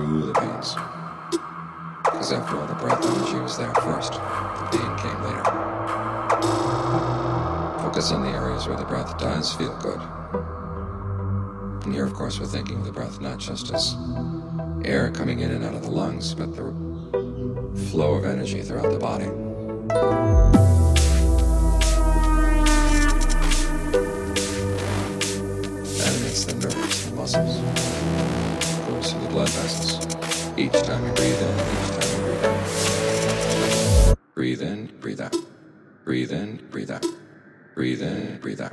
the. Because after all, the breath energy was there first. The pain came later. Focus on the areas where the breath does feel good. And here, of course, we're thinking of the breath not just as air coming in and out of the lungs, but the flow of energy throughout the body. Animates the nerves, the muscles, Each time you breathe in, each time you breathe out. Breathe in, breathe out. Breathe in, breathe out. Breathe in, breathe out.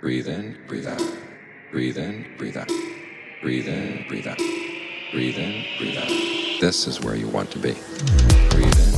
Breathe in, breathe out. Breathe in, breathe out. Breathe in, breathe out. Breathe in, breathe out. This is where you want to be. Breathe in,